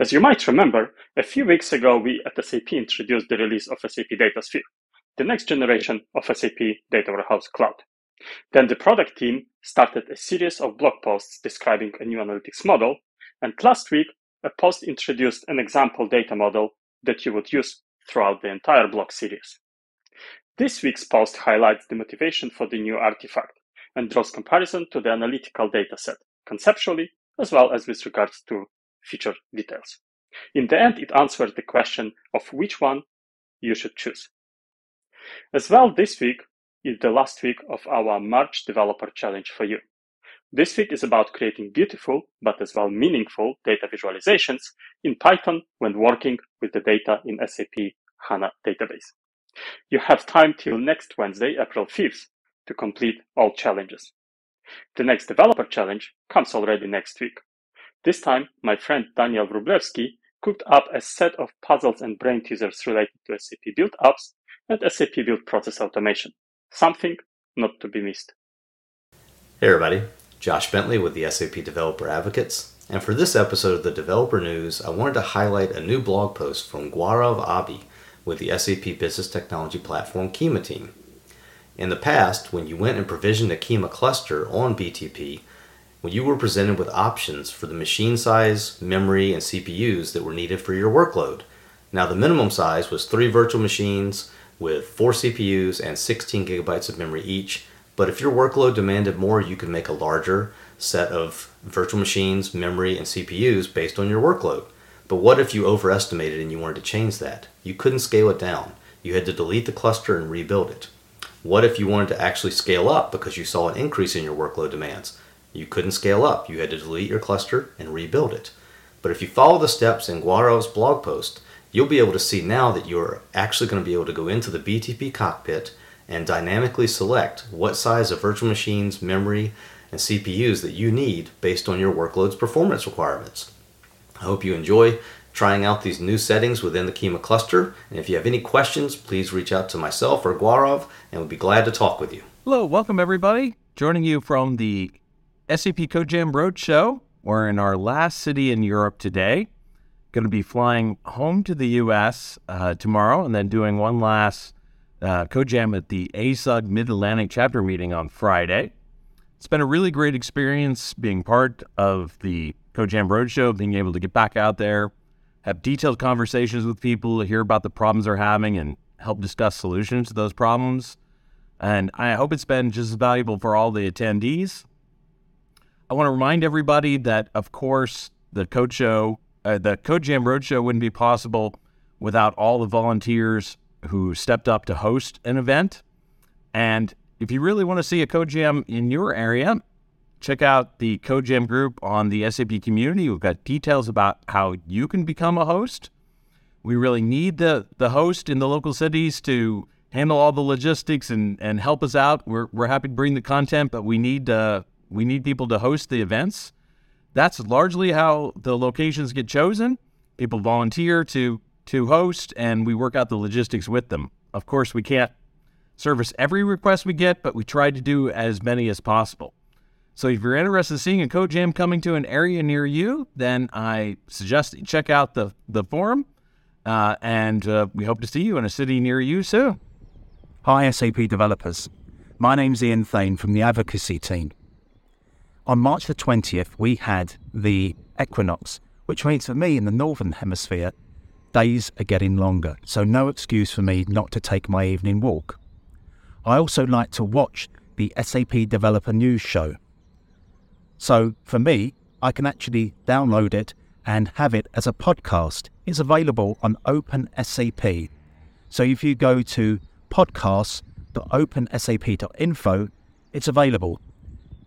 As you might remember, a few weeks ago we at SAP introduced the release of SAP Datasphere, the next generation of SAP Data Warehouse Cloud. Then the product team started a series of blog posts describing a new analytics model, and last week a post introduced an example data model that you would use throughout the entire blog series. This week's post highlights the motivation for the new artifact and draws comparison to the analytical dataset, conceptually as well as with regards to feature details. In the end, it answers the question of which one you should choose. As well, this week is the last week of our March Developer Challenge for you. This week is about creating beautiful, but as well meaningful data visualizations in Python when working with the data in SAP HANA database. You have time till next Wednesday, April 5th, to complete all challenges. The next developer challenge comes already next week. This time, my friend Daniel Wróblewski cooked up a set of puzzles and brain teasers related to SAP Build Apps and SAP Build Process Automation. Something not to be missed. Hey everybody, Josh Bentley with the SAP Developer Advocates. And for this episode of the Developer News, I wanted to highlight a new blog post from Gaurav Abhi with the SAP Business Technology Platform Kyma team. In the past, when you went and provisioned a Kyma cluster on BTP, when you were presented with options for the machine size, memory, and CPUs that were needed for your workload. Now, the minimum size was three virtual machines with four CPUs and 16 gigabytes of memory each but if your workload demanded more, you could make a larger set of virtual machines, memory, and CPUs based on your workload. But what if you overestimated and you wanted to change that? You couldn't scale it down. You had to delete the cluster and rebuild it. What if you wanted to actually scale up because you saw an increase in your workload demands? You couldn't scale up. You had to delete your cluster and rebuild it. But if you follow the steps in Gaurav's blog post, you'll be able to see now that you're actually going to be able to go into the BTP cockpit and dynamically select what size of virtual machines, memory, and CPUs that you need based on your workload's performance requirements. I hope you enjoy trying out these new settings within the Kyma cluster. And if you have any questions, please reach out to myself or Gaurav, and we'll be glad to talk with you. Hello, welcome everybody. Joining you from the SAP CodeJam Roadshow. We're in our last city in Europe today. Going to be flying home to the US uh, tomorrow and then doing one last uh, CodeJam at the ASUG Mid Atlantic chapter meeting on Friday. It's been a really great experience being part of the CodeJam Roadshow, being able to get back out there, have detailed conversations with people, hear about the problems they're having, and help discuss solutions to those problems. And I hope it's been just as valuable for all the attendees. I want to remind everybody that, of course, the Code Show, uh, the CodeJam Roadshow wouldn't be possible without all the volunteers who stepped up to host an event. And if you really want to see a Code Jam in your area, check out the Code Jam group on the SAP community. We've got details about how you can become a host. We really need the, the host in the local cities to handle all the logistics and, and help us out. We're, we're happy to bring the content, but we need uh, we need people to host the events. That's largely how the locations get chosen. People volunteer to to host, and we work out the logistics with them. Of course, we can't service every request we get, but we try to do as many as possible. So if you're interested in seeing a code jam coming to an area near you, then I suggest you check out the, the forum, uh, and uh, we hope to see you in a city near you soon. Hi, SAP developers. My name's Ian Thain from the advocacy team. On March the 20th, we had the equinox, which means for me in the Northern Hemisphere, Days are getting longer, so no excuse for me not to take my evening walk. I also like to watch the SAP Developer News Show. So for me, I can actually download it and have it as a podcast. It's available on OpenSAP. So if you go to podcasts.opensap.info, it's available.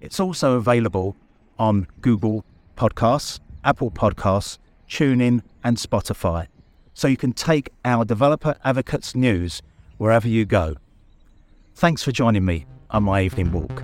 It's also available on Google Podcasts, Apple Podcasts, TuneIn, and Spotify. So you can take our developer advocates news wherever you go. Thanks for joining me on my evening walk.